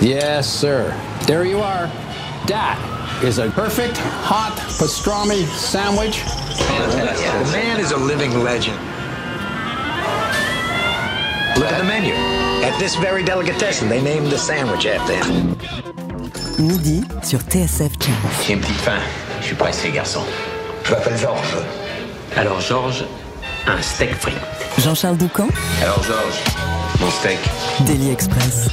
Yes, sir. There you are. That is a perfect hot pastrami sandwich. The man is a living legend. Look at the menu. At this very delicatessen, they named the sandwich after him. Midi sur TSF Jazz. J'ai une petite faim. Je suis pressé, garçon. Je m'appelle Georges. Alors, Georges, un steak frit. Jean-Charles Doucan, Alors, Georges, mon steak. Daily Express.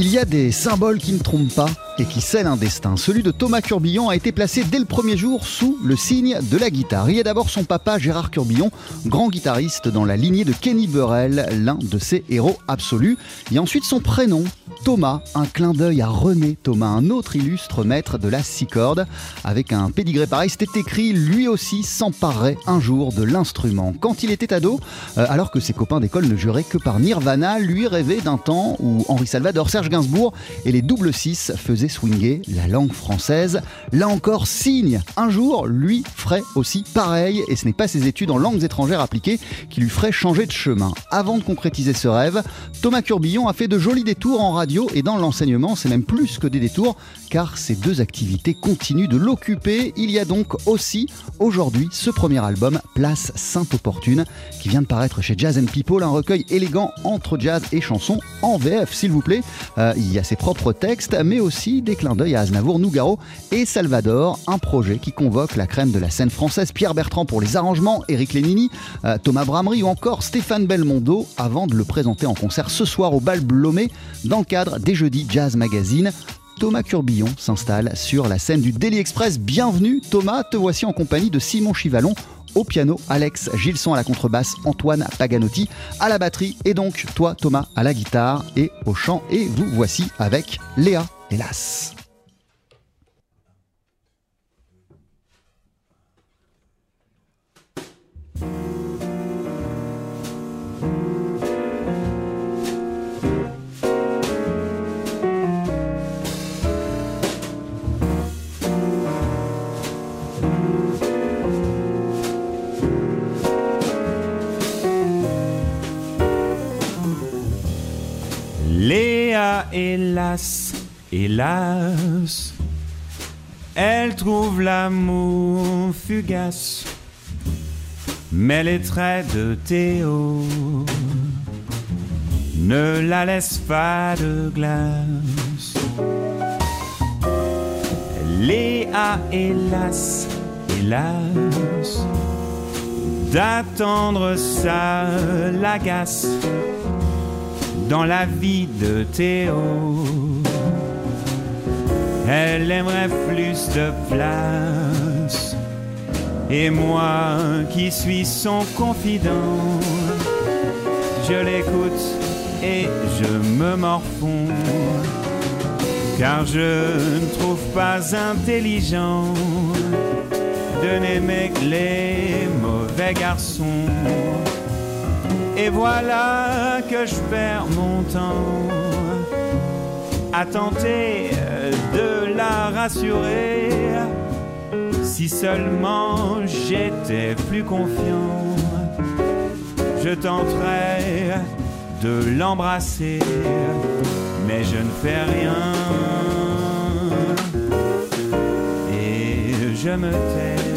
Il y a des symboles qui ne trompent pas et qui scellent un destin. Celui de Thomas Curbillon a été placé dès le premier jour sous le signe de la guitare. Il y a d'abord son papa Gérard Curbillon, grand guitariste dans la lignée de Kenny Burrell, l'un de ses héros absolus. A ensuite son prénom, Thomas, un clin d'œil à René Thomas, un autre illustre maître de la six cordes. Avec un pédigré pareil, c'était écrit, lui aussi s'emparerait un jour de l'instrument. Quand il était ado, euh, alors que ses copains d'école ne juraient que par Nirvana, lui rêvait d'un temps où Henri Salvador, Serge Gainsbourg et les double six faisaient swinger la langue française. Là encore, signe, un jour, lui ferait aussi pareil, et ce n'est pas ses études en langues étrangères appliquées qui lui feraient changer de chemin. Avant de concrétiser ce rêve, Thomas Curbillon a fait de jolis détours en radio et dans l'enseignement, c'est même plus que des détours, car ces deux activités continuent de l'occuper. Il y a donc aussi aujourd'hui ce premier album, Place Sainte-Opportune, qui vient de paraître chez Jazz and People, un recueil élégant entre jazz et chansons en VF, s'il vous plaît. Euh, il y a ses propres textes, mais aussi des clins d'œil à Aznavour, Nougaro et Salvador, un projet qui convoque la crème de la scène française, Pierre Bertrand pour les arrangements, Eric Lénini, euh, Thomas Bramery ou encore Stéphane Belmondo, avant de le présenter en concert ce soir au Bal Blomé dans le cadre des Jeudis Jazz Magazine. Thomas Curbillon s'installe sur la scène du Daily Express. Bienvenue Thomas, te voici en compagnie de Simon Chivalon au piano, Alex Gilson à la contrebasse, Antoine Paganotti à la batterie et donc toi Thomas à la guitare et au chant. Et vous voici avec Léa, hélas. Léa, hélas, hélas, elle trouve l'amour fugace, mais les traits de Théo ne la laissent pas de glace. Léa, hélas, hélas, d'attendre ça l'agace dans la vie de Théo. Elle aimerait plus de place. Et moi qui suis son confident, je l'écoute et je me morfonds. Car je ne trouve pas intelligent de n'aimer que les mauvais garçons. Et voilà que je perds mon temps à tenter de la rassurer. Si seulement j'étais plus confiant, je tenterais de l'embrasser, mais je ne fais rien. Et je me tais.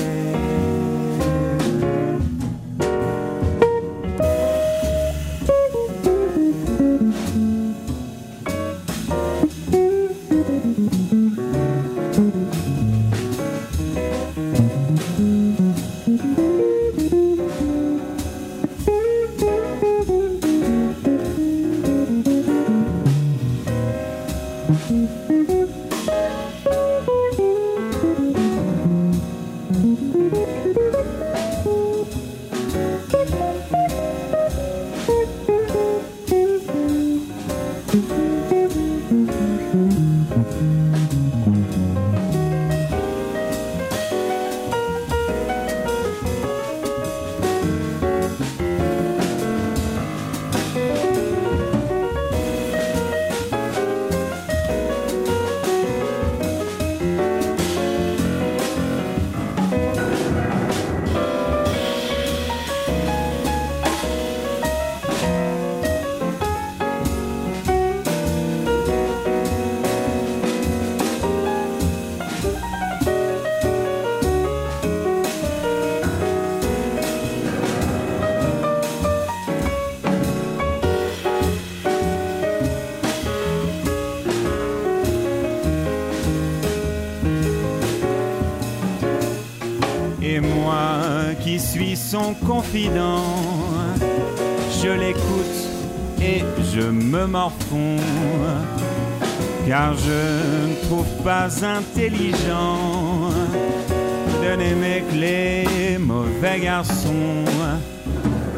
Son confident. Je l'écoute et je me morfonds, car je ne trouve pas intelligent n'aimer que les mauvais garçons.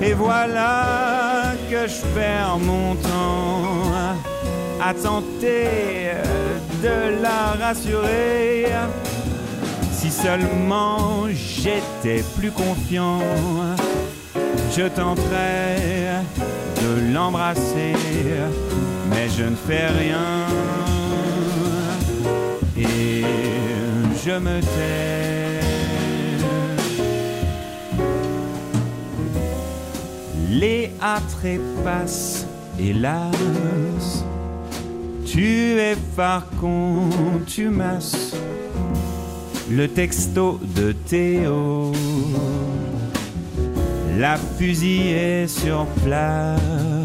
Et voilà que je perds mon temps à tenter de la rassurer. Seulement j'étais plus confiant, je tenterais de l'embrasser, mais je ne fais rien. Et je me tais. Les attraits passent, hélas. Tu es par contumace. Le texto de Théo. La fusillée sur place.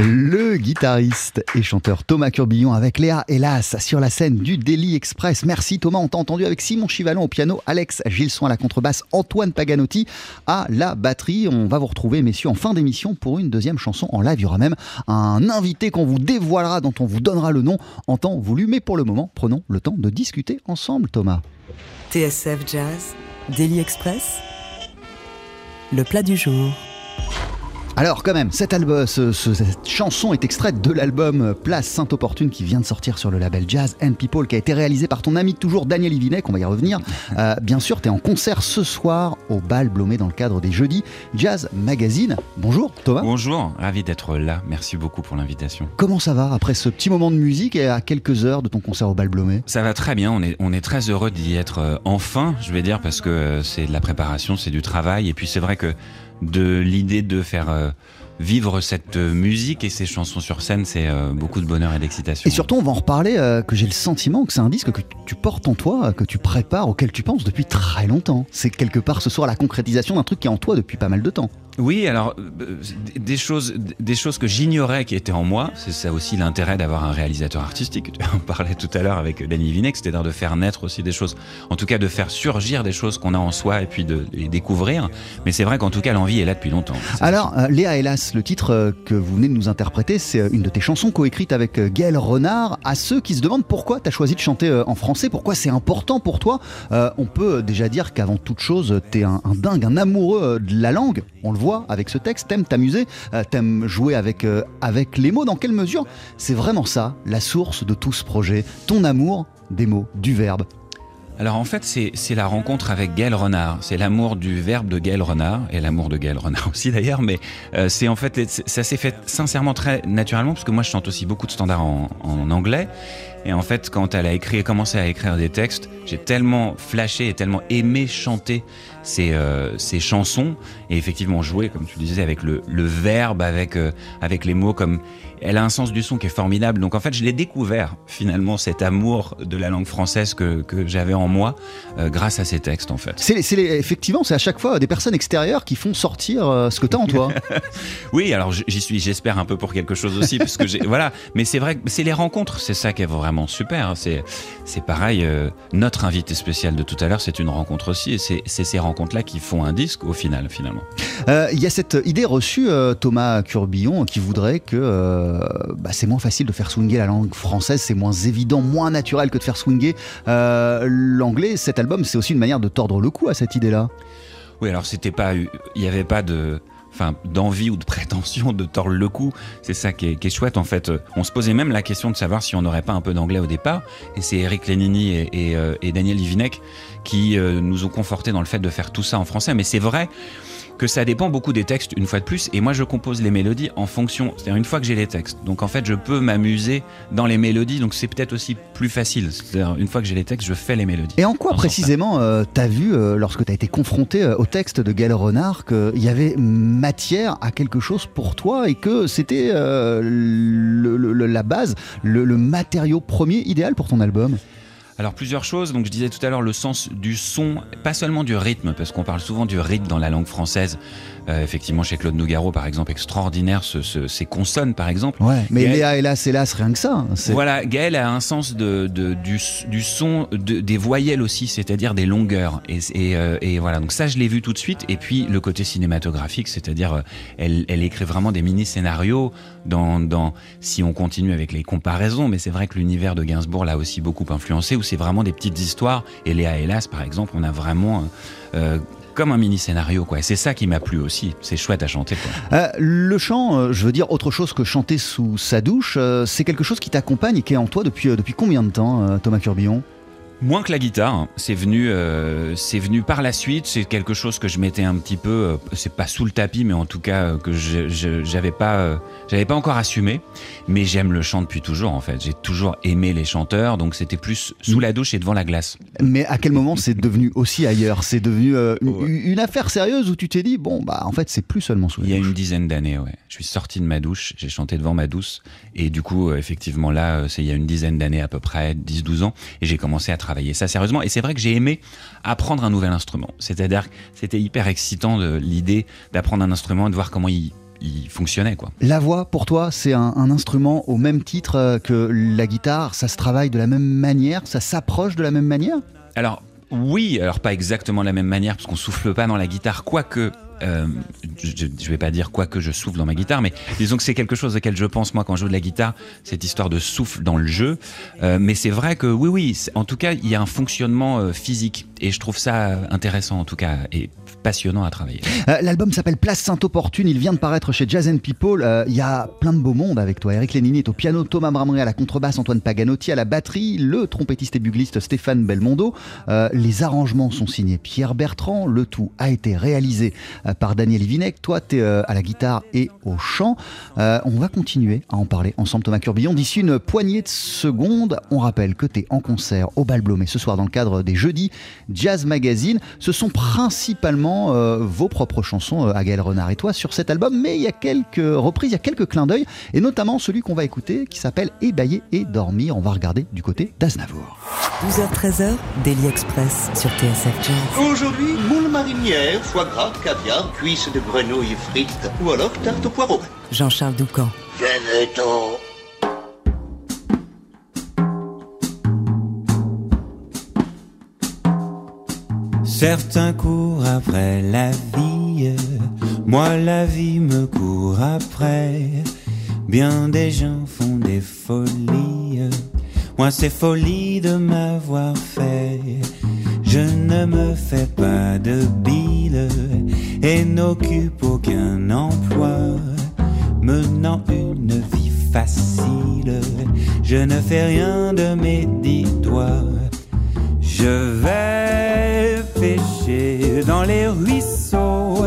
Le guitariste et chanteur Thomas Curbillon avec Léa Hélas sur la scène du Daily Express. Merci Thomas, on t'a entendu avec Simon Chivalon au piano, Alex Gilson à la contrebasse, Antoine Paganotti à la batterie. On va vous retrouver messieurs en fin d'émission pour une deuxième chanson en live. Il y aura même un invité qu'on vous dévoilera, dont on vous donnera le nom en temps voulu. Mais pour le moment, prenons le temps de discuter ensemble Thomas. TSF Jazz, Daily Express, le plat du jour. Alors quand même, cet album, ce- ce- cette chanson est extraite de l'album Place Sainte-Opportune qui vient de sortir sur le label Jazz and People qui a été réalisé par ton ami toujours Daniel Ivinec, on va y revenir. Euh, bien sûr, tu es en concert ce soir au Bal Blomé dans le cadre des Jeudis Jazz Magazine. Bonjour Thomas. Bonjour, ravi d'être là. Merci beaucoup pour l'invitation. Comment ça va après ce petit moment de musique et à quelques heures de ton concert au Bal Blomé? Ça va très bien, on est, on est très heureux d'y être euh, enfin, je vais dire, parce que euh, c'est de la préparation, c'est du travail. Et puis c'est vrai que de l'idée de faire euh, vivre cette euh, musique et ces chansons sur scène, c'est euh, beaucoup de bonheur et d'excitation. Et surtout, on va en reparler, que j'ai le sentiment que c'est un disque que tu portes en toi, que tu prépares, auquel tu penses depuis très longtemps. C'est quelque part ce soir la concrétisation d'un truc qui est en toi depuis pas mal de temps. Oui, alors euh, des choses, des choses que j'ignorais qui étaient en moi. C'est ça aussi l'intérêt d'avoir un réalisateur artistique. Tu en parlais tout à l'heure avec Danny Vinek, c'est-à-dire de faire naître aussi des choses. En tout cas, de faire surgir des choses qu'on a en soi et puis de les découvrir. Mais c'est vrai qu'en tout cas, l'envie est là depuis longtemps. Alors, euh, Léa Hélas, le titre euh, que vous venez de nous interpréter, c'est une de tes chansons coécrites avec Gaël Renard. À ceux qui se demandent pourquoi tu as choisi de chanter en français, pourquoi c'est important pour toi, euh, on peut déjà dire qu'avant toute chose, tu es un, un dingue, un amoureux de la langue. On le voit avec ce texte, t'aimes t'amuser, euh, t'aimes jouer avec, euh, avec les mots. Dans quelle mesure c'est vraiment ça, la source de tout ce projet? Ton amour des mots, du verbe. Alors en fait, c'est la rencontre avec Gaël Renard. C'est l'amour du verbe de Gaël Renard et l'amour de Gaël Renard aussi d'ailleurs. Mais euh, c'est en fait, ça s'est fait sincèrement très naturellement parce que moi je chante aussi beaucoup de standards en anglais. Et en fait, quand elle a écrit, commencé à écrire des textes, j'ai tellement flashé et tellement aimé chanter ces, euh, ces chansons et effectivement jouer, comme tu disais, avec le, le verbe, avec, euh, avec les mots comme elle a un sens du son qui est formidable. Donc en fait, je l'ai découvert finalement cet amour de la langue française que, que j'avais en moi euh, grâce à ces textes en fait. C'est c'est les- effectivement, c'est à chaque fois des personnes extérieures qui font sortir euh, ce que tu as en toi. Oui, alors j'y suis, j'espère un peu pour quelque chose aussi, parce que j'ai, voilà. Mais c'est vrai que c'est les rencontres, c'est ça qui est vraiment super. hein. C'est, c'est pareil. euh, notre invité spécial de tout à l'heure, c'est une rencontre aussi, et c'est, ces rencontres-là qui font un disque au final, finalement. Euh, Il y a cette idée reçue, euh, Thomas Curbillon, qui voudrait que bah, c'est moins facile de faire swinger la langue française, c'est moins évident, moins naturel que de faire swinger l'anglais. Cet album, c'est aussi une manière de tordre le cou à cette idée-là. Oui, alors c'était pas, il y avait pas de, enfin, d'envie ou de prétention de tordre le cou. C'est ça qui est, chouette en fait. On se posait même la question de savoir si on n'aurait pas un peu d'anglais au départ. Et c'est Eric Lénini euh, et Daniel Livinec qui euh, nous ont confortés dans le fait de faire tout ça en français. Mais c'est vrai que ça dépend beaucoup des textes, une fois de plus, et moi je compose les mélodies en fonction, c'est-à-dire une fois que j'ai les textes. Donc en fait, je peux m'amuser dans les mélodies, donc c'est peut-être aussi plus facile. C'est-à-dire une fois que j'ai les textes, je fais les mélodies. Et en quoi précisément euh, t'as vu, euh, lorsque t'as été confronté euh, au texte de Gaël Renard, qu'il y avait matière à quelque chose pour toi et que c'était la base, le, le matériau premier idéal pour ton album? Alors plusieurs choses, donc je disais tout à l'heure le sens du son, pas seulement du rythme, parce qu'on parle souvent du rythme dans la langue française. Euh, effectivement, chez Claude Nougaro, par exemple, extraordinaire, ce- ce- ces consonnes, par exemple. Ouais, mais Gaël- Léa, hélas, hélas, rien que ça. hein, Voilà, Gaël a un sens de, de- du, du son, de- des voyelles aussi, c'est-à-dire des longueurs. Et, et, euh, et voilà, donc ça je l'ai vu tout de suite. Et puis le côté cinématographique, c'est-à-dire euh, elle, elle écrit vraiment des mini-scénarios dans, dans, si on continue avec les comparaisons, mais c'est vrai que l'univers de Gainsbourg l'a aussi beaucoup influencé, où c'est vraiment des petites histoires. Et Léa Hélas, par exemple, on a vraiment... euh, comme un mini scénario quoi. Et c'est ça qui m'a plu aussi. C'est chouette à chanter quoi. Euh, le chant, euh, je veux dire autre chose que chanter sous sa douche, euh, c'est quelque chose qui t'accompagne et qui est en toi depuis, depuis combien de temps, Thomas Curbillon? Moins que la guitare, hein. c'est venu, euh, c'est venu par la suite. C'est quelque chose que je mettais un petit peu, euh, c'est pas sous le tapis, mais en tout cas euh, que j'avais pas, j'avais pas encore assumé. Mais j'aime le chant depuis toujours en fait. J'ai toujours aimé les chanteurs, donc c'était plus sous la douche et devant la glace. Mais à quel moment c'est devenu aussi ailleurs? C'est devenu une, Ouais. une affaire sérieuse où tu t'es dit, bon, bah en fait c'est plus seulement sous la Il y a douche? une dizaine d'années, ouais. Je suis sorti de ma douche, j'ai chanté devant ma douce, et du coup, effectivement, là, c'est il y a une dizaine d'années à peu près, 10-12 ans, et j'ai commencé à travailler ça sérieusement. Et c'est vrai que j'ai aimé apprendre un nouvel instrument. C'est-à-dire que c'était hyper excitant de l'idée d'apprendre un instrument et de voir comment il, il fonctionnait, quoi. La voix, pour toi, c'est un, un instrument au même titre euh, que la guitare? Ça se travaille de la même manière, ça s'approche de la même manière? Alors oui, alors pas exactement de la même manière parce qu'on souffle pas dans la guitare, quoique. Euh, je, je vais pas dire quoi que je souffle dans ma guitare, mais disons que c'est quelque chose auquel je pense moi quand je joue de la guitare, cette histoire de souffle dans le jeu. Euh, mais c'est vrai que oui, oui, en tout cas, il y a un fonctionnement euh, physique et je trouve ça intéressant en tout cas et passionnant à travailler. L'album s'appelle Place Sainte-Opportune. Il vient de paraître chez Jazz and People. Il y a plein de beaux mondes avec toi. Eric Lénini est au piano, Thomas Bramery à la contrebasse, Antoine Paganotti à la batterie, le trompettiste et bugliste Stéphane Belmondo. Les arrangements sont signés Pierre Bertrand. Le tout a été réalisé par Daniel Ivinec. Toi, tu es à la guitare et au chant. Euh, on va continuer à en parler ensemble, Thomas Curbillon. D'ici une poignée de secondes, on rappelle que tu es en concert au Bal Blomet ce soir dans le cadre des Jeudis Jazz Magazine. Ce sont principalement euh, vos propres chansons euh, à Gaël Renard et toi sur cet album, mais il y a quelques reprises, il y a quelques clins d'œil, et notamment celui qu'on va écouter qui s'appelle Ébailler et dormir. On va regarder du côté d'Aznavour. 12h-13h, Daily Express sur TSF Jazz. Aujourd'hui, moule marinière, foie gras, caviar, cuisses de grenouille frites ou alors tarte au poireau. Jean-Charles Doucan. Venez-t'en. Certains courent après la vie, moi la vie me court après. Bien des gens font des folies, moi c'est folie de m'avoir fait. Je ne me fais pas de bile et n'occupe aucun emploi, menant une vie facile. Je ne fais rien de mes dix doigts. Je vais pêcher dans les ruisseaux,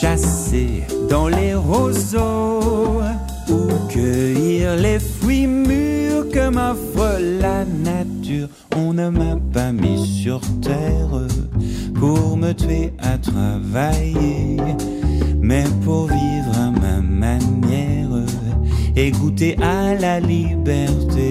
chasser dans les roseaux, ou cueillir les fruits mûrs que m'offre la nature. On ne m'a pas mis sur terre pour me tuer à travailler, mais pour vivre à ma manière et goûter à la liberté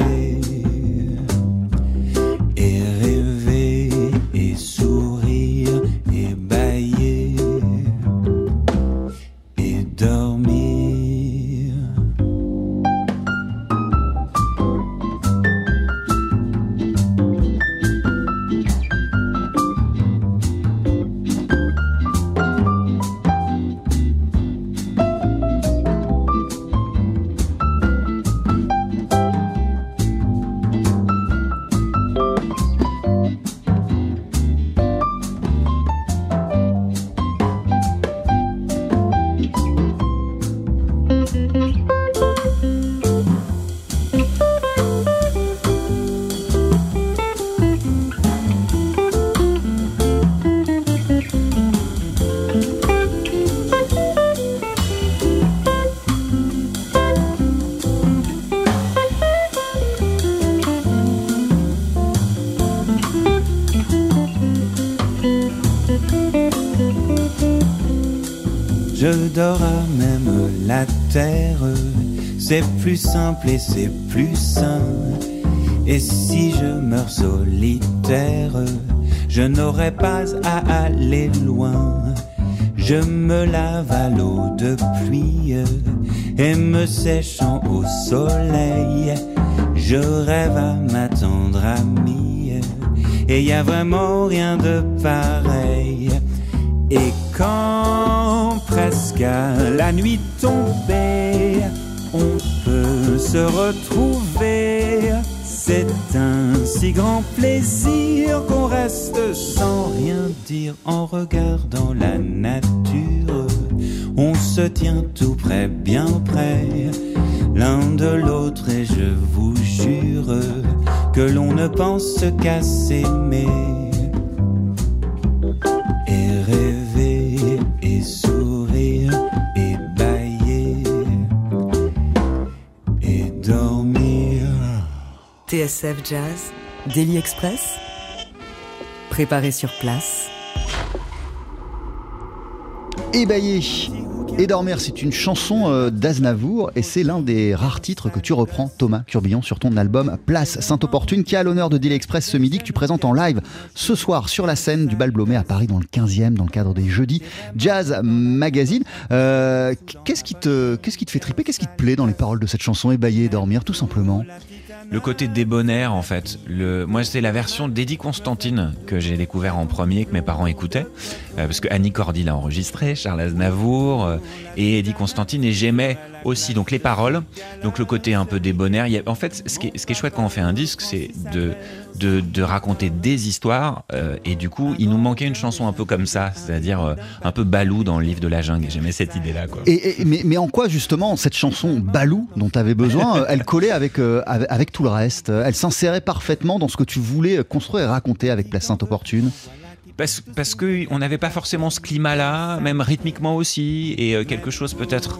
je dors même la terre. C'est plus simple et c'est plus sain. Et si je meurs solitaire, je n'aurai pas à aller loin. Je me lave à l'eau de pluie et me séchant au soleil, je rêve à ma tendre amie. Et y a vraiment rien de pareil. À la nuit tombée, on peut se retrouver. C'est un si grand plaisir qu'on reste sans rien dire en regardant la nature. On se tient tout près, bien près, l'un de l'autre et je vous jure que l'on ne pense qu'à s'aimer. TSF Jazz, Daily Express, préparé sur place. Ébaillé et dormir, c'est une chanson euh, d'Aznavour et c'est l'un des rares titres que tu reprends, Thomas Curbillon, sur ton album Place Sainte-Opportune, qui a l'honneur de Daily Express ce midi, que tu présentes en live ce soir sur la scène du Bal Blomet à Paris dans le 15e, dans le cadre des Jeudis Jazz Magazine. Euh, qu'est-ce qui te, fait triper? Qu'est-ce qui te plaît dans les paroles de cette chanson Ébaillé et dormir, tout simplement? Le côté débonnaire en fait. Le, moi c'est la version d'Eddie Constantine que j'ai découvert en premier que mes parents écoutaient euh, parce que Annie Cordy l'a enregistré, Charles Aznavour euh, et Eddie Constantine et j'aimais aussi donc les paroles, donc le côté un peu débonnaire. Il y a, en fait ce qui, est, ce qui est chouette quand on fait un disque c'est de, de, raconter des histoires euh, et du coup il nous manquait une chanson un peu comme ça, c'est-à-dire euh, un peu balou dans le livre de la jungle. J'aimais cette idée là quoi. Et, mais, mais en quoi justement cette chanson Balou dont tu avais besoin, euh, elle collait avec, avec, tout le reste? Elle s'insérait parfaitement dans ce que tu voulais construire et raconter avec Place Sainte-Opportune? Parce, parce que on n'avait pas forcément ce climat-là, même rythmiquement aussi, et euh, quelque chose peut-être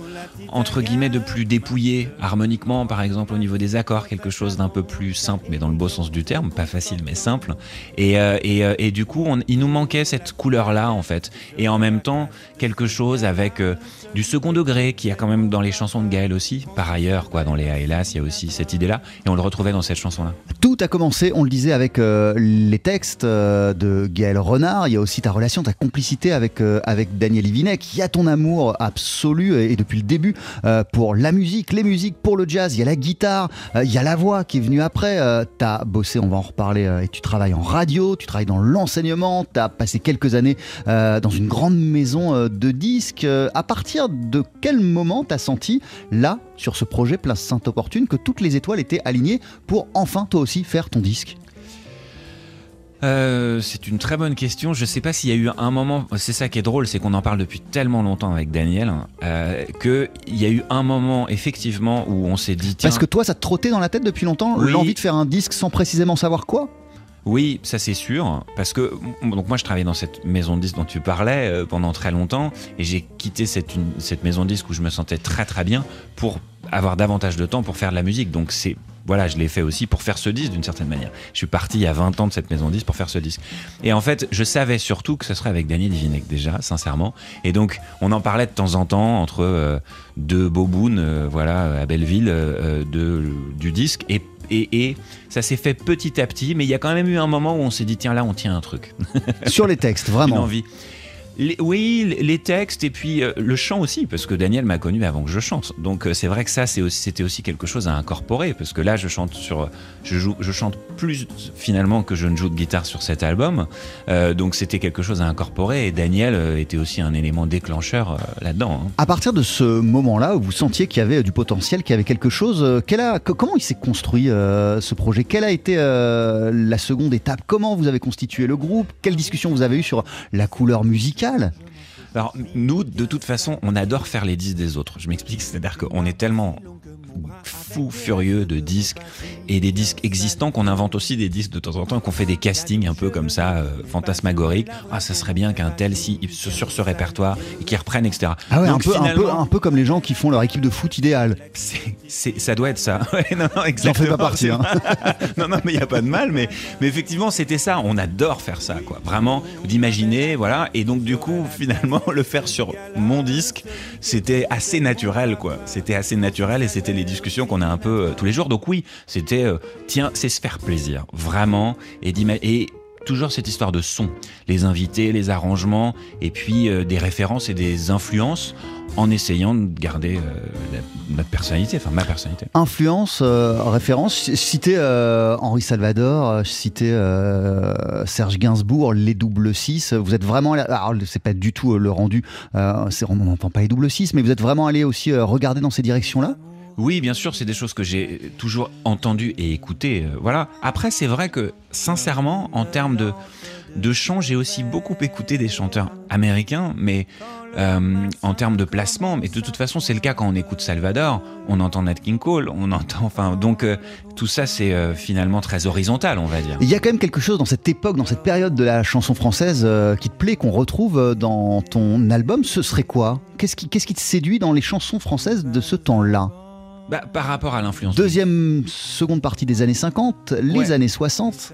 entre guillemets de plus dépouillé harmoniquement, par exemple au niveau des accords, quelque chose d'un peu plus simple, mais dans le beau sens du terme, pas facile mais simple. Et, euh, et, euh, et du coup, il nous manquait cette couleur-là en fait, et en même temps quelque chose avec euh, du second degré qui y a quand même dans les chansons de Gaël aussi. Par ailleurs, quoi, dans les A hélas, il y a aussi cette idée-là, et on le retrouvait dans cette chanson-là. Tout a commencé, on le disait, avec euh, les textes euh, de Gaël Renard. Il y a aussi ta relation, ta complicité avec, euh, avec Daniel Ivinek. Il y a ton amour absolu et, et depuis le début pour la musique, les musiques, pour le jazz. Il y a la guitare, il y a la voix qui est venue après. Tu as bossé, on va en reparler, et tu travailles en radio, tu travailles dans l'enseignement. Tu as passé quelques années dans une grande maison de disques. À partir de quel moment tu as senti, là, sur ce projet Place Sainte-Opportune, que toutes les étoiles étaient alignées pour enfin toi aussi faire ton disque Euh, c'est une très bonne question. Je sais pas s'il y a eu un moment. C'est ça qui est drôle, c'est qu'on en parle depuis tellement longtemps avec Daniel euh, que il y a eu un moment effectivement où on s'est dit tiens. Parce que toi, ça te trottait dans la tête depuis longtemps Oui. l'envie de faire un disque sans précisément savoir quoi? Oui, ça c'est sûr, parce que donc moi je travaillais dans cette maison de disques dont tu parlais euh, pendant très longtemps, et j'ai quitté cette, maison de disques où je me sentais très très bien pour avoir davantage de temps pour faire de la musique. Donc c'est voilà, je l'ai fait aussi pour faire ce disque d'une certaine manière. Je suis parti il y a 20 ans de cette maison de disques pour faire ce disque. Et en fait, je savais surtout que ce serait avec Daniel Divinek déjà, sincèrement. Et donc, on en parlait de temps en temps entre euh, deux bobounes, euh, voilà, à Belleville, de, du disque. Et, et, et ça s'est fait petit à petit, mais il y a quand même eu un moment où on s'est dit, tiens, là, on tient un truc. Sur les textes, Une vraiment. envie. Les- oui, les- textes et puis euh, le chant aussi, parce que Daniel m'a connu avant que je chante. Donc euh, c'est vrai que ça, c'était aussi quelque chose à incorporer, parce que là, je chante sur, je joue, je chante plus finalement que je ne joue de guitare sur cet album. Euh, donc c'était quelque chose à incorporer. Et Daniel était aussi un élément déclencheur là-dedans. hein. À partir de ce moment-là où vous sentiez qu'il y avait du potentiel, qu'il y avait quelque chose, comment il s'est construit ce projet? Quelle a été la seconde étape? Comment vous avez constitué le groupe? Quelle discussion vous avez eue sur la couleur musicale? Alors nous, de toute façon, on adore faire les disques des autres. Je m'explique, c'est-à-dire qu'on est tellement fou furieux de disques et des disques existants qu'on invente aussi des disques de temps en temps, qu'on fait des castings un peu comme ça, euh, fantasmagoriques. Ah, ça serait bien qu'un tel si sur ce répertoire et qui reprenne, etc. Ah ouais, un peu, un, peu, finalement, un peu comme les gens qui font leur équipe de foot idéale. c'est- c'est- ça doit être ça. Ouais, non, non, J'en fais exactement, pas partie. hein. non, non, mais il n'y a pas de mal, mais, mais effectivement, c'était ça. On adore faire ça, quoi. Vraiment, d'imaginer, voilà. Et donc, du coup, finalement, le faire sur mon disque, c'était assez naturel, quoi. C'était assez naturel et c'était les discussions qu'on a un peu euh, tous les jours. Donc, oui, c'était, euh, tiens, c'est se faire plaisir, vraiment. Et, et toujours cette histoire de son, les invités, les arrangements, et puis euh, des références et des influences en essayant de garder notre personnalité, enfin ma personnalité. Influence, référence, citer Henri Salvador, citer Serge Gainsbourg, les double 6. Vous êtes vraiment allé, alors c'est pas du tout le rendu, on n'entend pas les double 6, mais vous êtes vraiment allé aussi regarder dans ces directions-là? Oui, bien sûr, c'est des choses que j'ai toujours entendues et écoutées. euh, voilà. Après, c'est vrai que, sincèrement, en termes de, de chant, j'ai aussi beaucoup écouté des chanteurs américains, mais euh, en termes de placement. Mais de toute façon, c'est le cas quand on écoute Salvador. On entend Nat King Cole, on entend. Enfin, donc, euh, tout ça, c'est euh, finalement très horizontal, on va dire. Il y a quand même quelque chose dans cette époque, dans cette période de la chanson française euh, qui te plaît, qu'on retrouve euh, dans ton album. Ce serait quoi? Qu'est-ce qui te séduit dans les chansons françaises de ce temps-là? Bah, par rapport à l'influence. Deuxième, seconde partie des années 50, les Ouais. années 60,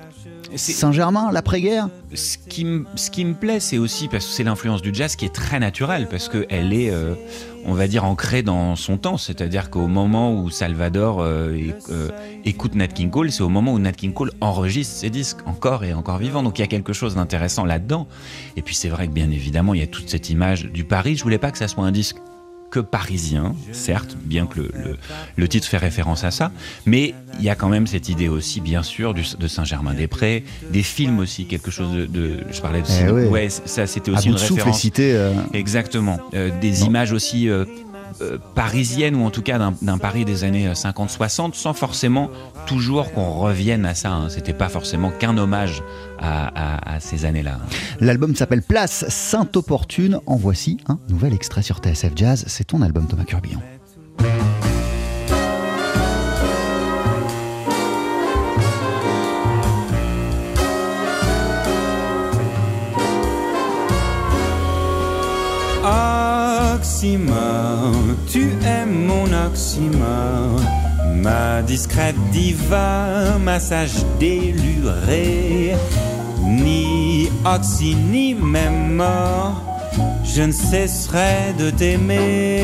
C'est- Saint-Germain, l'après-guerre. ce qui, me- ce qui me plaît, c'est aussi parce que c'est l'influence du jazz qui est très naturelle, parce qu'elle est, euh, on va dire, ancrée dans son temps. C'est-à-dire qu'au moment où Salvador euh, euh, écoute Nat King Cole, c'est au moment où Nat King Cole enregistre ses disques, encore et encore vivant. Donc il y a quelque chose d'intéressant là-dedans. Et puis c'est vrai que bien évidemment, il y a toute cette image du Paris. Je voulais pas que ça soit un disque que parisien, certes, bien que le, le- le titre fait référence à ça, mais il y a quand même cette idée aussi, bien sûr, du- de Saint-Germain-des-Prés, des films aussi, quelque chose de... de- je parlais de Eh ouais. ouais, ça c'était À aussi bout une de référence. cité. euh, Exactement. Euh, des images aussi euh, euh, parisiennes, ou en tout cas d'un- Paris des années 50-60, sans forcément toujours qu'on revienne à ça. hein. C'était pas forcément qu'un hommage à, ces années-là. L'album s'appelle Place Sainte-Opportune. En voici un nouvel extrait sur TSF Jazz. C'est ton album, Thomas Curbillon. Tu aimes mon oxymore, ma discrète diva, ma sage délurée, ni oxy ni même mort, je ne cesserai de t'aimer.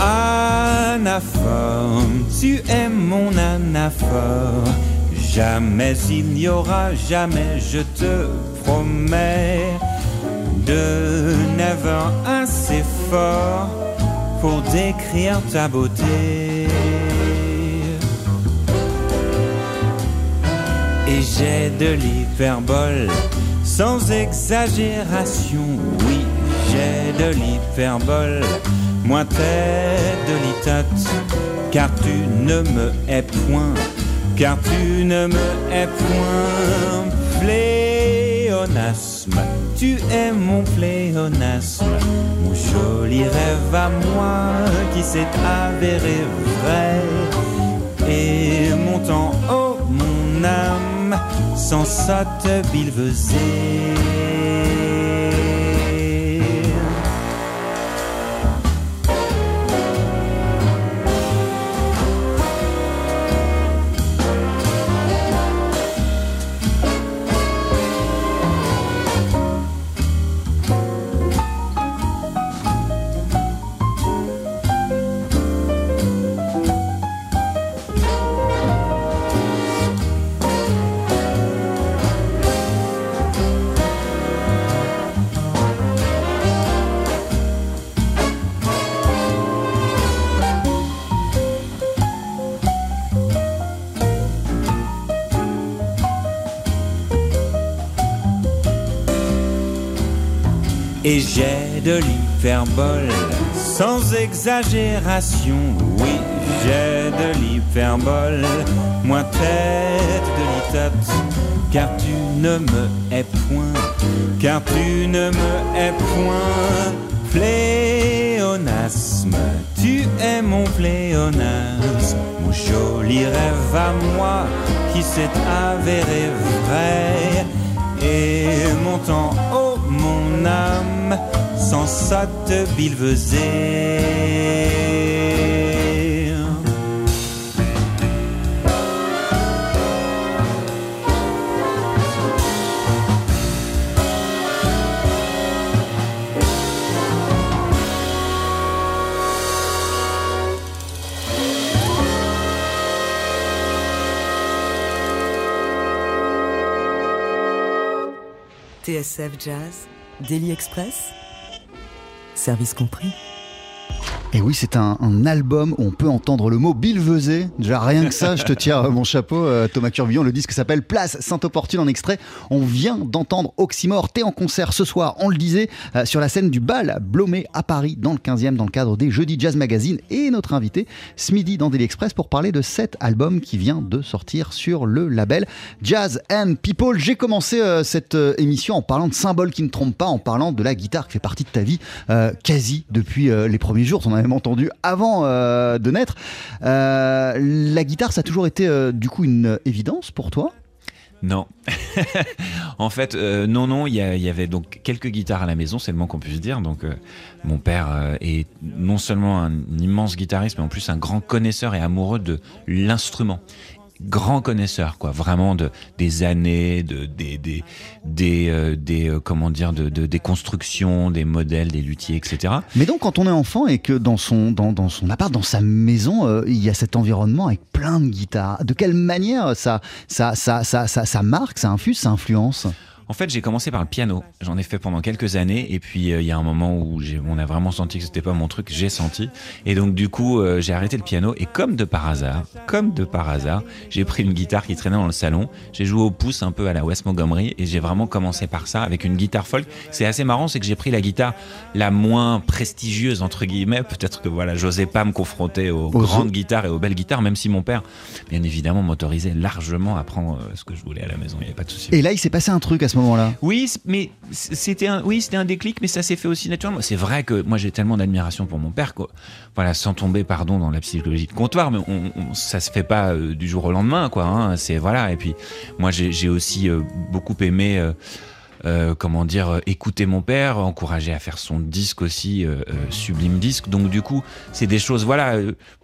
Anaphore, tu es mon anaphore. Jamais il n'y aura, jamais je te promets de never assez fort pour décrire ta beauté. Et j'ai de l'hyperbole sans exagération. Oui, j'ai de l'hyperbole, moins tête de litote, car tu ne me hais point, car tu ne me hais point. Tu es mon pléonasme, mon joli rêve à moi qui s'est avéré vrai. Et montant haut mon âme sans sotte bilvesée. De l'hyperbole, sans exagération. Oui, j'ai de l'hyperbole, moins tête de litote. Car tu ne me hais point, car tu ne me hais point. Pléonasme, tu es mon pléonasme, mon joli rêve à moi qui s'est avéré vrai. Et montant haut mon âme, sans ça te bilvesait. TSF Jazz, Daily Express, service compris. Et oui, c'est un, un album où on peut entendre le mot Bilvesé. Déjà, rien que ça, je te tire euh, mon chapeau, euh, Thomas Curbillon. Le disque s'appelle Place Sainte-Opportune en extrait. On vient d'entendre Oxymore. T'es en concert ce soir, on le disait, euh, sur la scène du bal Blomé à Paris, dans le 15e, dans le cadre des Jeudis Jazz Magazine. Et notre invité, Smidi dans Daily Express, pour parler de cet album qui vient de sortir sur le label Jazz and People. J'ai commencé cette émission en parlant de symboles qui ne trompent pas, en parlant de la guitare qui fait partie de ta vie euh, quasi depuis les premiers jours. Entendu avant euh, de naître. Euh, la guitare, ça a toujours été euh, du coup une évidence pour toi? Non. en fait, non, non, il y, avait donc quelques guitares à la maison, c'est le moins qu'on puisse dire. Donc, mon père est non seulement un immense guitariste, mais en plus un grand connaisseur et amoureux de l'instrument. Grand connaisseur, quoi, vraiment de des années, de des des des, euh, des, euh, comment dire, de, de- des constructions, des modèles, des luthiers, etc. Mais donc, quand on est enfant et que dans son, dans, dans son appart, dans sa maison, euh, il y a cet environnement avec plein de guitares, de quelle manière ça, ça, ça, ça, ça, ça marque, ça infuse, ça influence? En fait, j'ai commencé par le piano. J'en ai fait pendant quelques années, et puis euh, il y a un moment où j'ai- on a vraiment senti que c'était pas mon truc. J'ai senti, et donc du coup, euh, j'ai arrêté le piano. Et comme de par hasard, comme de par hasard, j'ai pris une guitare qui traînait dans le salon. J'ai joué au pouce un peu à la West Montgomery, et j'ai vraiment commencé par ça avec une guitare folk. C'est assez marrant, c'est que j'ai pris la guitare la moins prestigieuse entre guillemets. Peut-être que voilà, j'osais pas me confronter aux, grandes guitares et aux belles guitares, même si mon père, bien évidemment, m'autorisait largement à prendre euh, ce que je voulais à la maison. Il n'y avait pas de souci. Et là, il s'est passé un truc à ce moment-là. Oui, mais c'était un, oui, c'était un déclic, mais ça s'est fait aussi naturellement. C'est vrai que moi j'ai tellement d'admiration pour mon père, quoi. Voilà, sans tomber, pardon, dans la psychologie de comptoir, mais on, on- ça se fait pas euh, du jour au lendemain, quoi. hein. c'est voilà. Et puis moi j'ai aussi euh, beaucoup aimé. euh, euh, comment dire, euh, écouter mon père, encourager à faire son disque aussi, euh, sublime disque. Donc du coup, c'est des choses, voilà,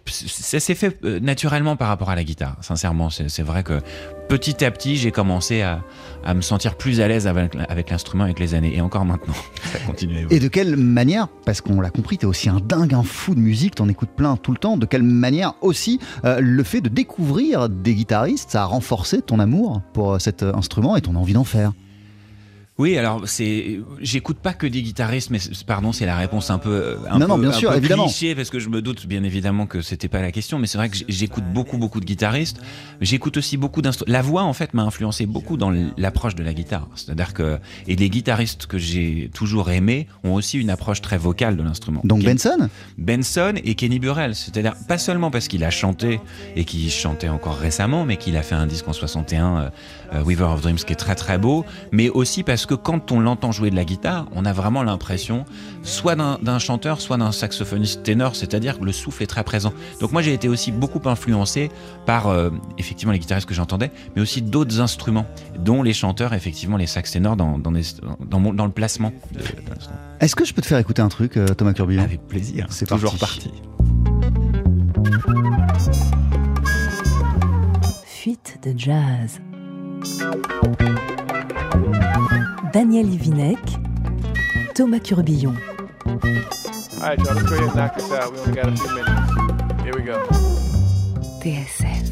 ça s'est fait naturellement par rapport à la guitare. Sincèrement, c'est vrai que petit à petit, j'ai commencé à, à me sentir plus à l'aise avec, l'instrument avec les années. Et encore maintenant, ça continue. Et de quelle manière, parce qu'on l'a compris, t'es aussi un dingue, un fou de musique, t'en écoutes plein tout le temps, de quelle manière aussi le fait de découvrir des guitaristes, ça a renforcé ton amour pour cet instrument et ton envie d'en faire? Oui, alors c'est, j'écoute pas que des guitaristes, mais pardon, c'est la réponse un peu, un Non, non, peu- bien un sûr, peu évidemment. cliché parce que je me doute bien évidemment que c'était pas la question, mais c'est vrai que j'écoute beaucoup, beaucoup de guitaristes. J'écoute aussi beaucoup d'instruments. La voix, en fait, m'a influencé beaucoup dans l'approche de la guitare. C'est-à-dire que, et les guitaristes que j'ai toujours aimés ont aussi une approche très vocale de l'instrument. Donc Ken- Benson? Benson et Kenny Burrell. C'est-à-dire pas seulement parce qu'il a chanté et qu'il chantait encore récemment, mais qu'il a fait un disque en 61, euh, euh, Weaver of Dreams, qui est très très beau, mais aussi parce que quand on l'entend jouer de la guitare, on a vraiment l'impression soit d'un chanteur, soit d'un saxophoniste ténor, c'est-à-dire que le souffle est très présent. Donc moi j'ai été aussi beaucoup influencé par euh, effectivement les guitaristes que j'entendais, mais aussi d'autres instruments, dont les chanteurs, effectivement les sax ténors dans, dans, des- dans mon- dans le placement de, de l'instrument. Est-ce que je peux te faire écouter un truc, euh, Thomas Curbillon? Avec plaisir, C'est toujours parti. parti. Fuite de jazz. Daniel Ivinec, Thomas Curbillon. Right. TSF.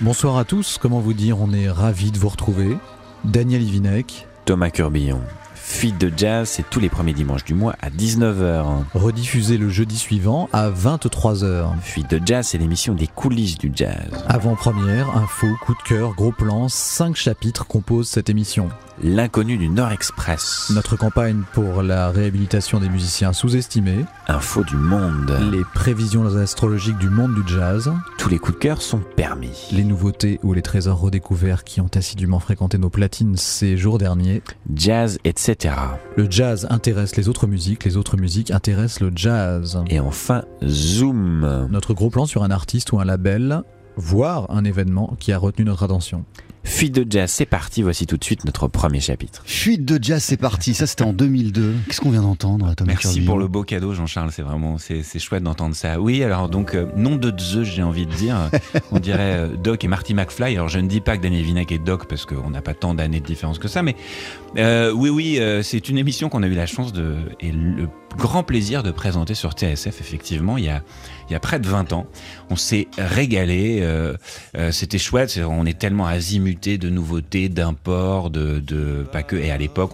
Bonsoir à tous, comment vous dire, on est ravis de vous retrouver. Daniel Ivinec, Thomas Curbillon. Fuite de jazz, c'est tous les premiers dimanches du mois à 19h. rediffusé le jeudi suivant à 23h. Fuite de jazz, c'est l'émission des coulisses du jazz. Avant-première, info, coup de cœur, gros plan, 5 chapitres composent cette émission. L'inconnu du Nord Express. Notre campagne pour la réhabilitation des musiciens sous-estimés. Info du monde. Les prévisions astrologiques du monde du jazz. Tous les coups de cœur sont permis. Les nouveautés ou les trésors redécouverts qui ont assidûment fréquenté nos platines ces jours derniers. Jazz, etc. Le jazz intéresse les autres musiques, les autres musiques intéressent le jazz. Et enfin, Zoom. Notre gros plan sur un artiste ou un label, voire un événement qui a retenu notre attention. Fuite de jazz, c'est parti. Voici tout de suite notre premier chapitre. Fuite de jazz, c'est parti. Ça, c'était en 2002. Qu'est-ce qu'on vient d'entendre, Thomas Merci Kirby pour le beau cadeau, Jean-Charles. C'est vraiment, c'est, c'est chouette d'entendre ça. Oui, alors donc, euh, nom de Zeus, j'ai envie de dire. On dirait euh, Doc et Marty McFly. Alors, je ne dis pas que Daniel Vinec est Doc parce qu'on n'a pas tant d'années de différence que ça, mais euh, oui, oui, euh, c'est une émission qu'on a eu la chance de et le grand plaisir de présenter sur TSF. Effectivement, il y a, il y a près de 20 ans, on s'est régalé. euh, euh, c'était chouette. On est tellement azimuté de nouveautés, d'imports, de, de pas que. Et à l'époque,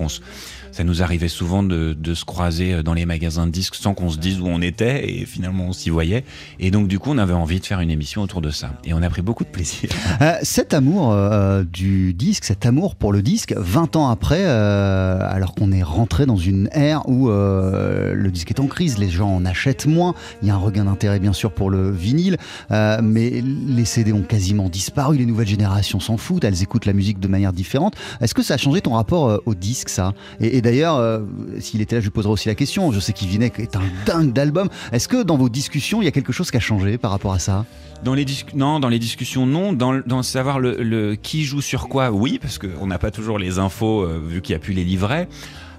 ça nous arrivait souvent de, de se croiser dans les magasins de disques sans qu'on se dise où on était et finalement on s'y voyait. Et donc du coup on avait envie de faire une émission autour de ça. Et on a pris beaucoup de plaisir. Euh, cet amour euh, du disque, cet amour pour le disque, 20 ans après, euh, alors qu'on est rentré dans une ère où euh, le disque est en crise, les gens en achètent moins, il y a un regain d'intérêt bien sûr pour le vinyle, euh, mais les CD ont quasiment disparu, les nouvelles générations s'en foutent, elles écoutent la musique de manière différente. Est-ce que ça a changé ton rapport euh, au disque ça? Et, d'ailleurs, euh, s'il était là, je lui poserai aussi la question, je sais qu'Yvinec est un dingue d'albums, est-ce que dans vos discussions, il y a quelque chose qui a changé par rapport à ça? Dans les non, dans les discussions non. Dans, savoir le, qui joue sur quoi, oui, parce qu'on n'a pas toujours les infos vu qu'il n'y a plus les livrets.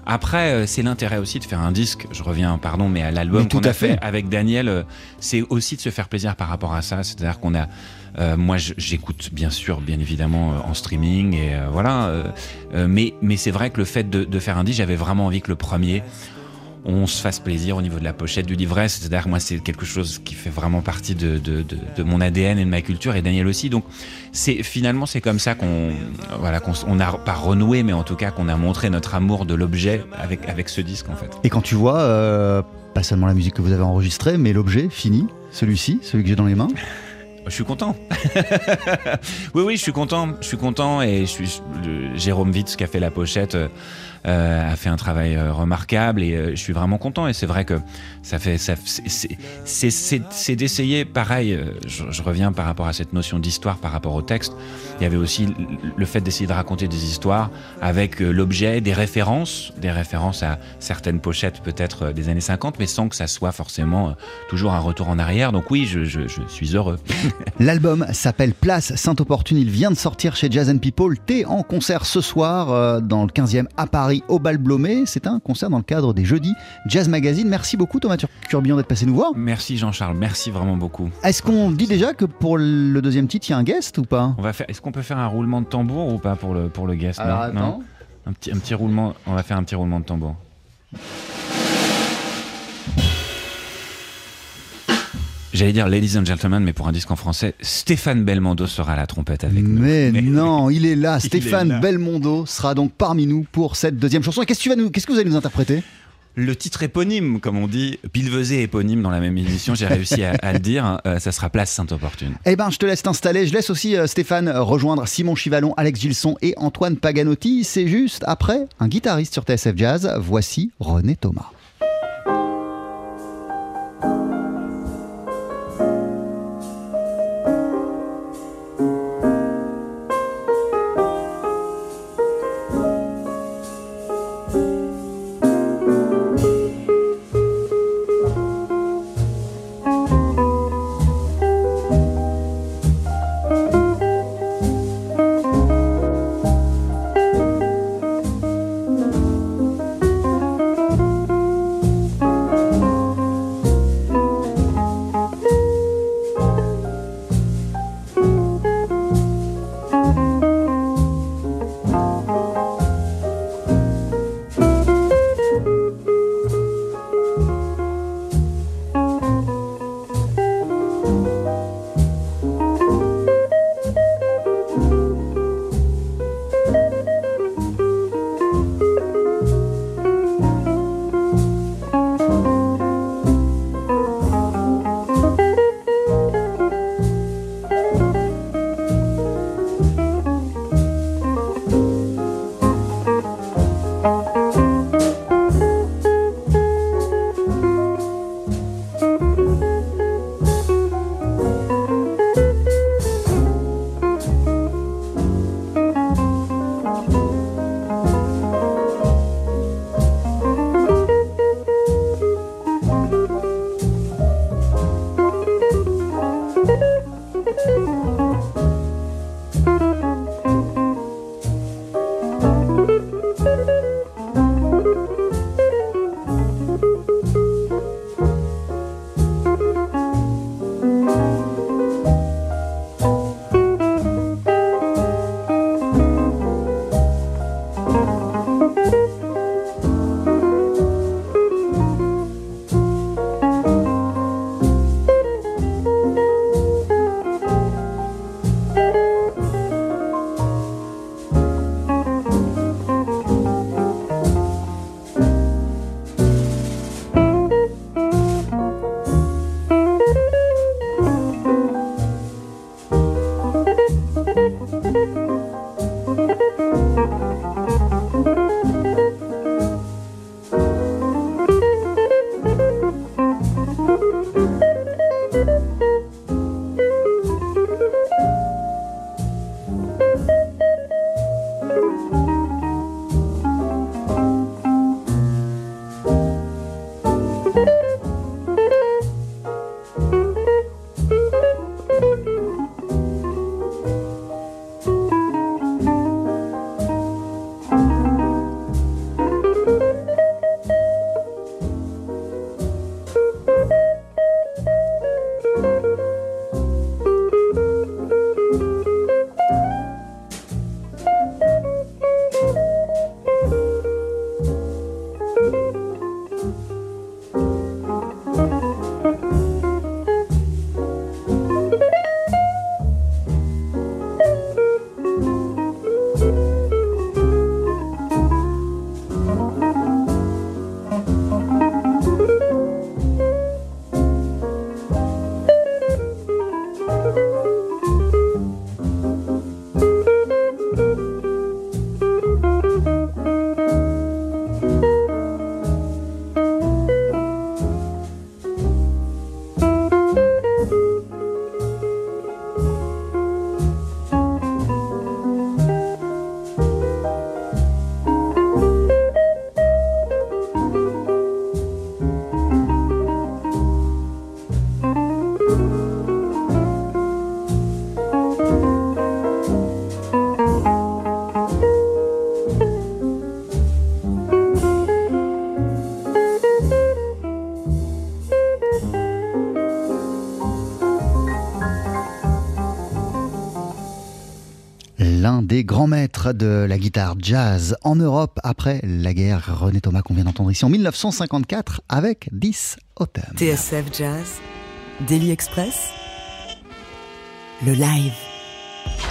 Après, euh, c'est l'intérêt aussi de faire un disque. Je reviens, pardon, mais à l'album tout qu'on à a fait. fait. avec Daniel, euh, c'est aussi de se faire plaisir par rapport à ça. C'est-à-dire qu'on a, euh, moi, j'écoute bien sûr, bien évidemment, euh, en streaming et euh, voilà. euh, mais mais c'est vrai que le fait de, de faire un disque, j'avais vraiment envie que le premier on se fasse plaisir au niveau de la pochette du livret. C'est-à-dire moi, c'est quelque chose qui fait vraiment partie de, de, de, de mon ADN et de ma culture, et Daniel aussi. Donc, c'est finalement, c'est comme ça qu'on, voilà, qu'on s- on a pas renoué, mais en tout cas qu'on a montré notre amour de l'objet avec avec ce disque en fait. Et quand tu vois, euh, pas seulement la musique que vous avez enregistrée, mais l'objet fini, celui-ci, celui que j'ai dans les mains. Je suis content. oui, oui, je suis content. Je suis content et je suis Jérôme Witz qui a fait la pochette euh, a fait un travail euh, remarquable et euh, je suis vraiment content. Et c'est vrai que ça fait, ça, c'est- d'essayer. Pareil, je, reviens par rapport à cette notion d'histoire par rapport au texte. Il y avait aussi le fait d'essayer de raconter des histoires avec l'objet, des références, des références à certaines pochettes peut-être des années 50, mais sans que ça soit forcément toujours un retour en arrière. Donc oui, je, je, suis heureux. L'album s'appelle Place Saint-Opportune. Il vient de sortir chez Jazz and People. T'es en concert ce soir dans le 15e à au Bal Blomé. C'est un concert dans le cadre des Jeudis Jazz Magazine. Merci beaucoup Thomas Curbillon d'être passé nous voir. Merci Jean-Charles, merci vraiment beaucoup. Est-ce qu'on dit déjà que pour le deuxième titre, il y a un guest ou pas? On va faire. Est-ce qu'on peut faire un roulement de tambour ou pas pour le pour le guest Alors, non. Non? Un petit un petit roulement. On va faire un petit roulement de tambour. J'allais dire Ladies and Gentlemen, mais pour un disque en français, Stéphane Belmondo sera à la trompette avec nous. Mais non, il est là. Il Stéphane est là. Belmondo sera donc parmi nous pour cette deuxième chanson. Et qu'est-ce que, tu vas nous- qu'est-ce que vous allez nous interpréter? Le titre éponyme, comme on dit, pilevesé éponyme dans la même émission, j'ai réussi à, à le dire. euh, ça sera Place Sainte-Opportune. Eh ben, je te laisse t'installer. Je laisse aussi euh, Stéphane euh, rejoindre Simon Chivalon, Alex Gilson et Antoine Paganotti. C'est juste après un guitariste sur TSF Jazz. Voici René Thomas. De la guitare jazz en Europe après la guerre, René Thomas qu'on vient d'entendre ici en 1954 avec 10 Autumn. TSF Jazz, Daily Express, le live.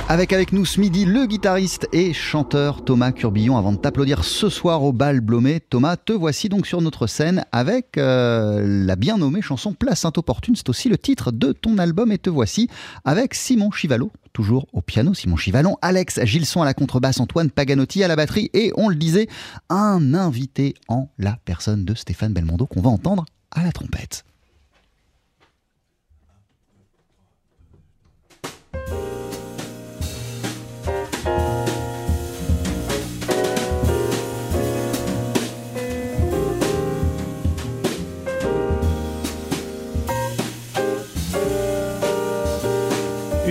Avec avec nous ce midi le guitariste et chanteur Thomas Curbillon avant de t'applaudir ce soir au bal Blomet. Thomas, te voici donc sur notre scène avec euh, la bien nommée chanson Place Saint-Opportune. C'est aussi le titre de ton album et te voici avec Simon Chivalo, toujours au piano, Simon Chivalon, Alex Gilson à la contrebasse, Antoine Paganotti à la batterie et on le disait, un invité en la personne de Stéphane Belmondo qu'on va entendre à la trompette.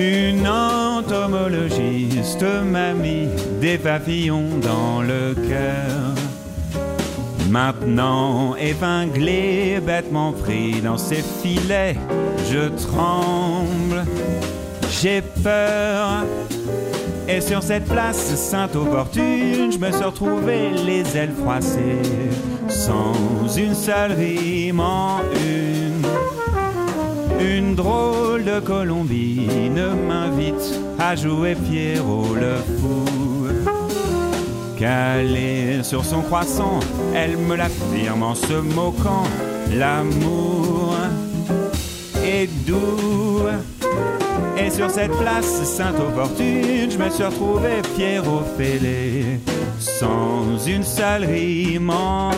Une entomologiste m'a mis des papillons dans le cœur. Maintenant épinglé, bêtement pris dans ses filets, je tremble, j'ai peur. Et sur cette place sainte opportune, je me suis retrouvé les ailes froissées, sans une seule rime en une. Une drôle de colombine m'invite à jouer Pierrot le fou. Calée sur son croissant, elle me l'affirme en se moquant. L'amour est doux. Et sur cette place sainte opportune, je me suis retrouvé Pierrot fêlé, sans une seule rime en.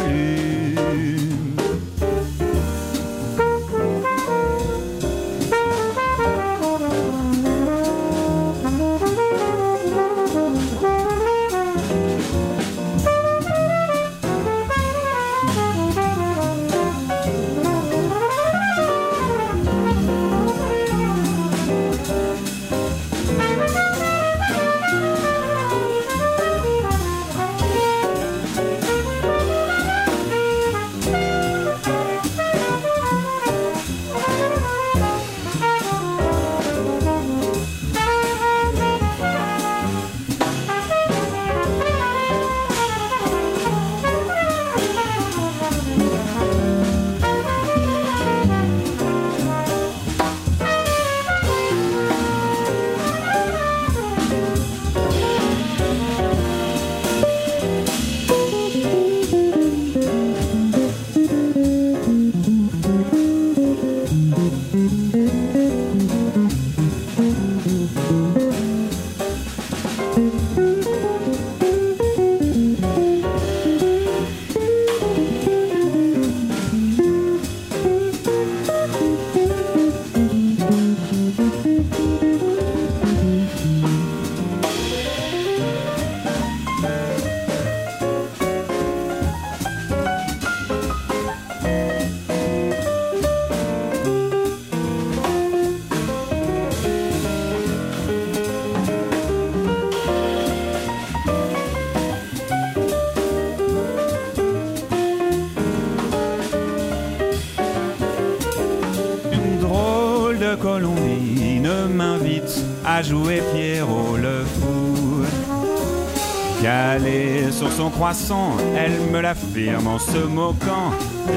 Croissant, elle me l'affirme en se moquant.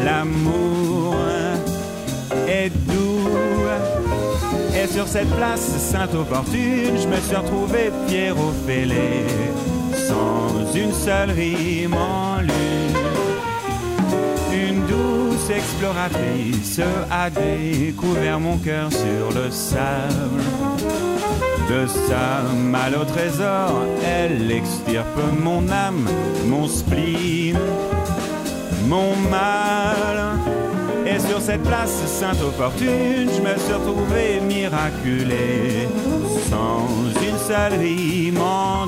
L'amour est doux. Et sur cette place sainte opportune, je me suis retrouvé Pierrot fêlé, sans une seule rime en lune. Une douce exploratrice a découvert mon cœur sur le sable. De sa mal au trésor, elle extirpe mon âme, mon spleen, mon mal. Et sur cette place sainte opportune, je me suis retrouvé miraculé, sans une seule rime en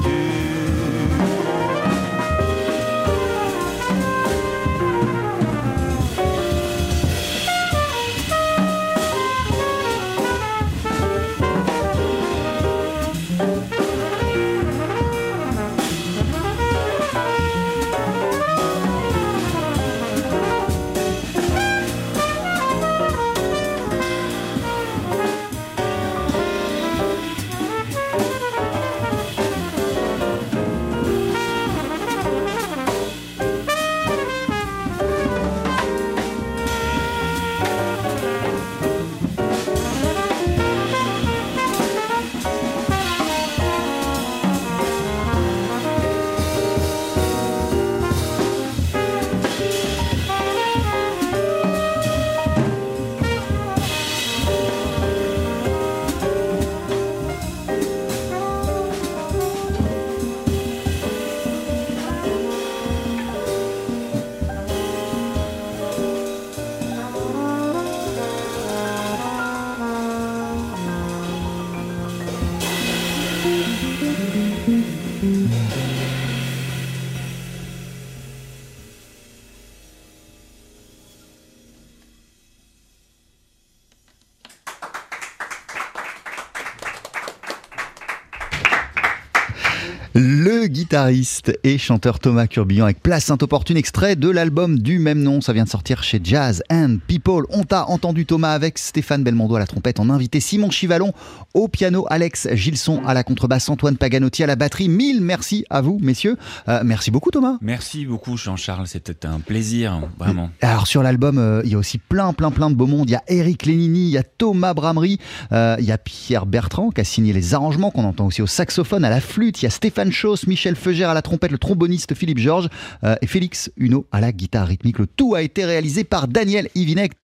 guitariste et chanteur Thomas Curbillon avec Place Saint-Opportune, extrait de l'album du même nom. Ça vient de sortir chez Jazz and People. On t'a entendu Thomas avec Stéphane Belmondo à la trompette en invité, Simon Chivalon au piano, Alex Gilson à la contrebasse, Antoine Paganotti à la batterie. Mille merci à vous, messieurs. Euh, merci beaucoup, Thomas. Merci beaucoup, Jean-Charles. C'était un plaisir, vraiment. Alors, sur l'album, euh, il y a aussi plein, plein, plein de beaux mondes. Il y a Eric Lénini, il y a Thomas Bramery, euh, il y a Pierre Bertrand qui a signé les arrangements qu'on entend aussi au saxophone, à la flûte. Il y a Stéphane Chauss, Michel Feugère à la trompette, le tromboniste Philippe Georges euh, et Félix Huneau à la guitare rythmique. Le tout a été réalisé par Daniel Ivinec.